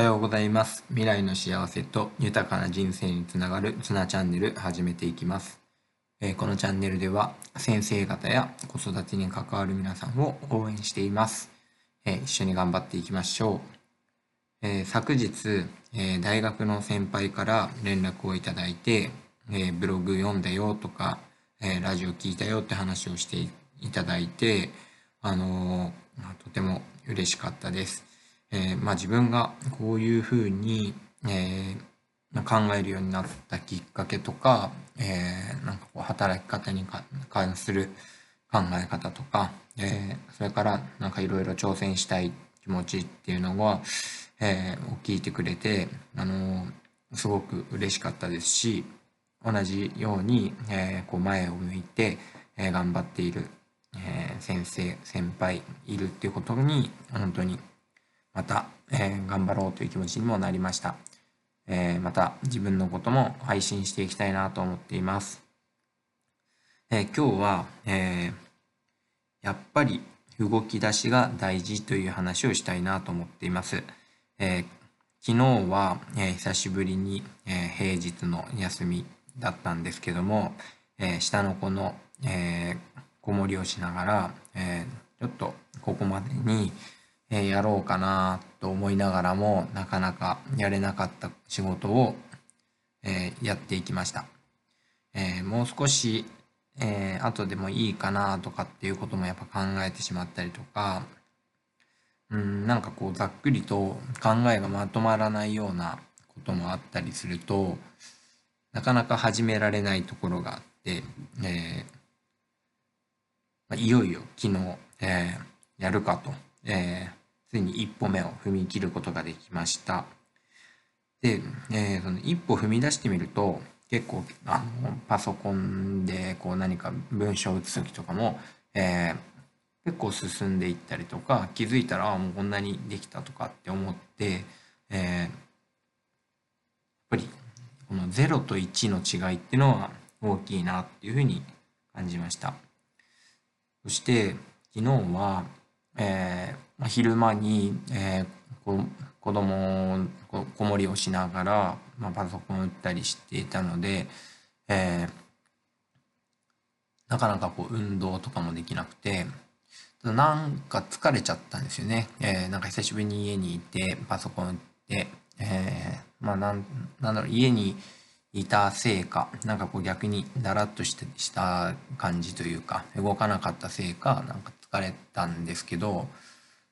おはようございます。未来の幸せと豊かな人生につながるツナチャンネル始めていきます。えこのチャンネルでは先生方や子育てに関わる皆さんを応援しています。え一緒に頑張っていきましょう。え昨日、え大学の先輩から連絡をいただいて、えブログ読んだよとか、えラジオ聞いたよって話をしていただいて、あのとても嬉しかったです。えーまあ、自分がこういうふうに、えー考えるようになったきっかけとか、えーなんかこう働き方に関する考え方とか、えそれからなんかいろいろ挑戦したい気持ちっていうのは、えを聞いてくれて、あのすごく嬉しかったですし同じように、えこう前を向いて、え頑張っている、え先生先輩いるっていうことに本当にまた、えー頑張ろうという気持ちにもなりました。えーまた自分のことも配信していきたいなと思っています。えー今日は、えやっぱり動き出しが大事という話をしたいなと思っています。え昨日は、え久しぶりに、え平日の休みだったんですけども、え下の子の、えー子守りをしながら、えちょっとここまでに、えやろうかなと思いながらもなかなかやれなかった仕事を、えやっていきました。えもう少し、えー後でもいいかなとかっていうこともやっぱ考えてしまったりとか、うん、なんかこうざっくりと考えがまとまらないようなこともあったりするとなかなか始められないところがあって、えーいよいよ昨日、えーやるかと、えーついに一歩目を踏み切ることができました。で、えーその一歩踏み出してみると結構あのパソコンでこう何か文章を打つ時とかも、えー結構進んでいったりとか気づいたらあもうこんなにできたとかって思って、えーやっぱりこの0と1の違いっていうのは大きいなっていうふうに感じました。そして昨日は、えー昼間に、えーこ子供を子守りをしながら、まあ、パソコンを打ったりしていたので、えーなかなかこう運動とかもできなくてなんか疲れちゃったんですよね。えーなんか久しぶりに家にいてパソコン打って、えーまあなんなんだろう家にいたせいかなんかこう逆にだらっとしてした感じというか動かなかったせいかなんか疲れたんですけど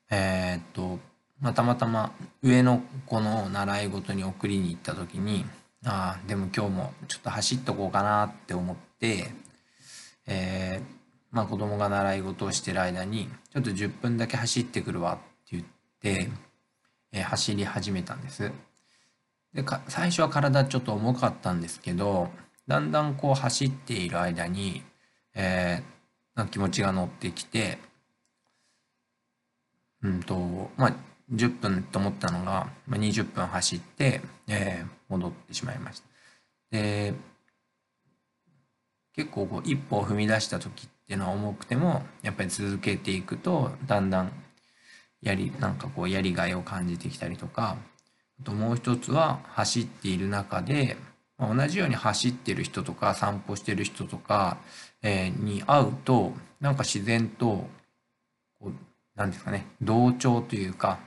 えーっと、まあ、たまたま上の子の習い事に送りに行った時にああでも今日もちょっと走っとこうかなって思って、えーまあ、子供が習い事をしてる間にちょっと10分だけ走ってくるわって言って、えー走り始めたんです。でか最初は体ちょっと重かったんですけどだんだんこう走っている間に、えー気持ちが乗ってきてうんとまあ10分と思ったのが、まあ、20分走って、えー戻ってしまいました。で結構こう一歩を踏み出した時っていうのは重くてもやっぱり続けていくとだんだんやりなんかこうやりがいを感じてきたりとかあともう一つは走っている中で、まあ同じように走ってる人とか散歩してる人とか、えーに会うとなんか自然とうなんですかね同調というか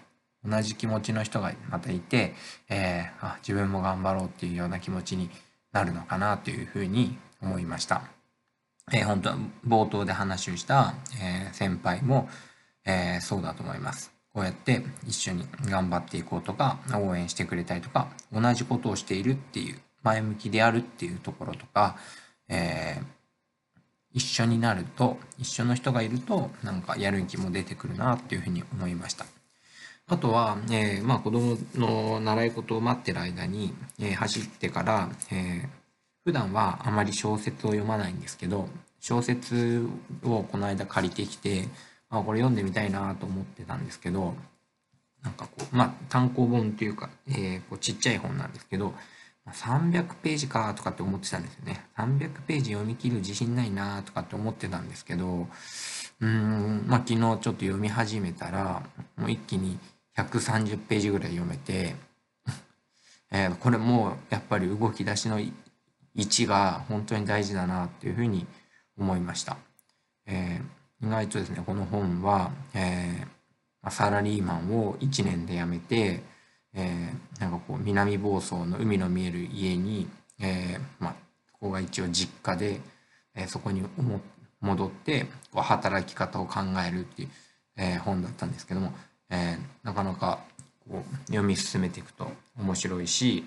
同じ気持ちの人がまたいて、えーあ自分も頑張ろうっていうような気持ちになるのかなというふうに思いました。えー本当は冒頭で話をした、えー先輩も、えーそうだと思います。こうやって一緒に頑張っていこうとか応援してくれたりとか同じことをしているっていう前向きであるっていうところとか、えー一緒になると一緒の人がいるとなんかやる気も出てくるなっていうふうに思いました。あとは、えーまあ、子供の習い事を待ってる間に、えー走ってから、えー普段はあまり小説を読まないんですけど小説をこの間借りてきて、あ、これ読んでみたいなと思ってたんですけどなんかこうまあ単行本というか、えーこうちっちゃい本なんですけど300ページかとかって思ってたんですよね300ページ読み切る自信ないなとかって思ってたんですけどうーんまあ昨日ちょっと読み始めたらもう一気に130ページぐらい読めて えー、これもやっぱり動き出しの位置が本当に大事だなっていうふうに思いました。えー、意外とですねこの本は、えー、サラリーマンを1年で辞めて、えー、なんかこう南房総の海の見える家に、えー、まあここが一応実家で、えー、そこに戻ってこう働き方を考えるっていう、え、本だったんですけども、え、なかなかこう読み進めていくと面白いし、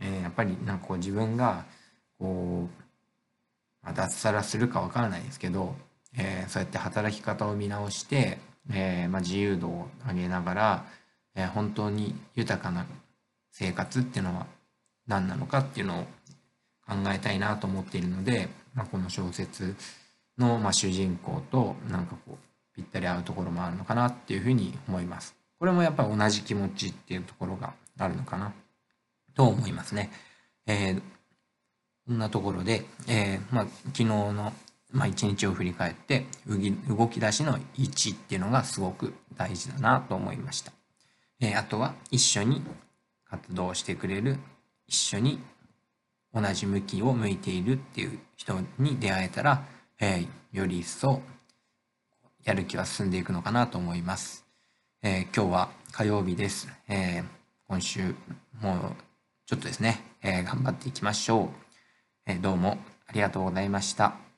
え、やっぱりなんかこう自分がこう、まあ、脱サラするかわからないですけど、え、そうやって働き方を見直して、えまあ、自由度を上げながら、え、本当に豊かな生活っていうのは何なのかっていうのを考えたいなと思っているので、まあ、この小説の、まあ、主人公となんかこうぴったり合うところもあるのかなっていうふうに思います。これもやっぱり同じ気持ちっていうところがあるのかなと思いますね。えー、こんなところで、えー、まあ、昨日の、まあ、一日を振り返って動き出しの位置っていうのがすごく大事だなと思いました。えー、あとは一緒に活動してくれる一緒に同じ向きを向いているっていう人に出会えたら、えー、より一層やる気は進んでいくのかなと思います。えー、今日は火曜日です。え、今週もうちょっとですね、え頑張っていきましょう。えどうもありがとうございました。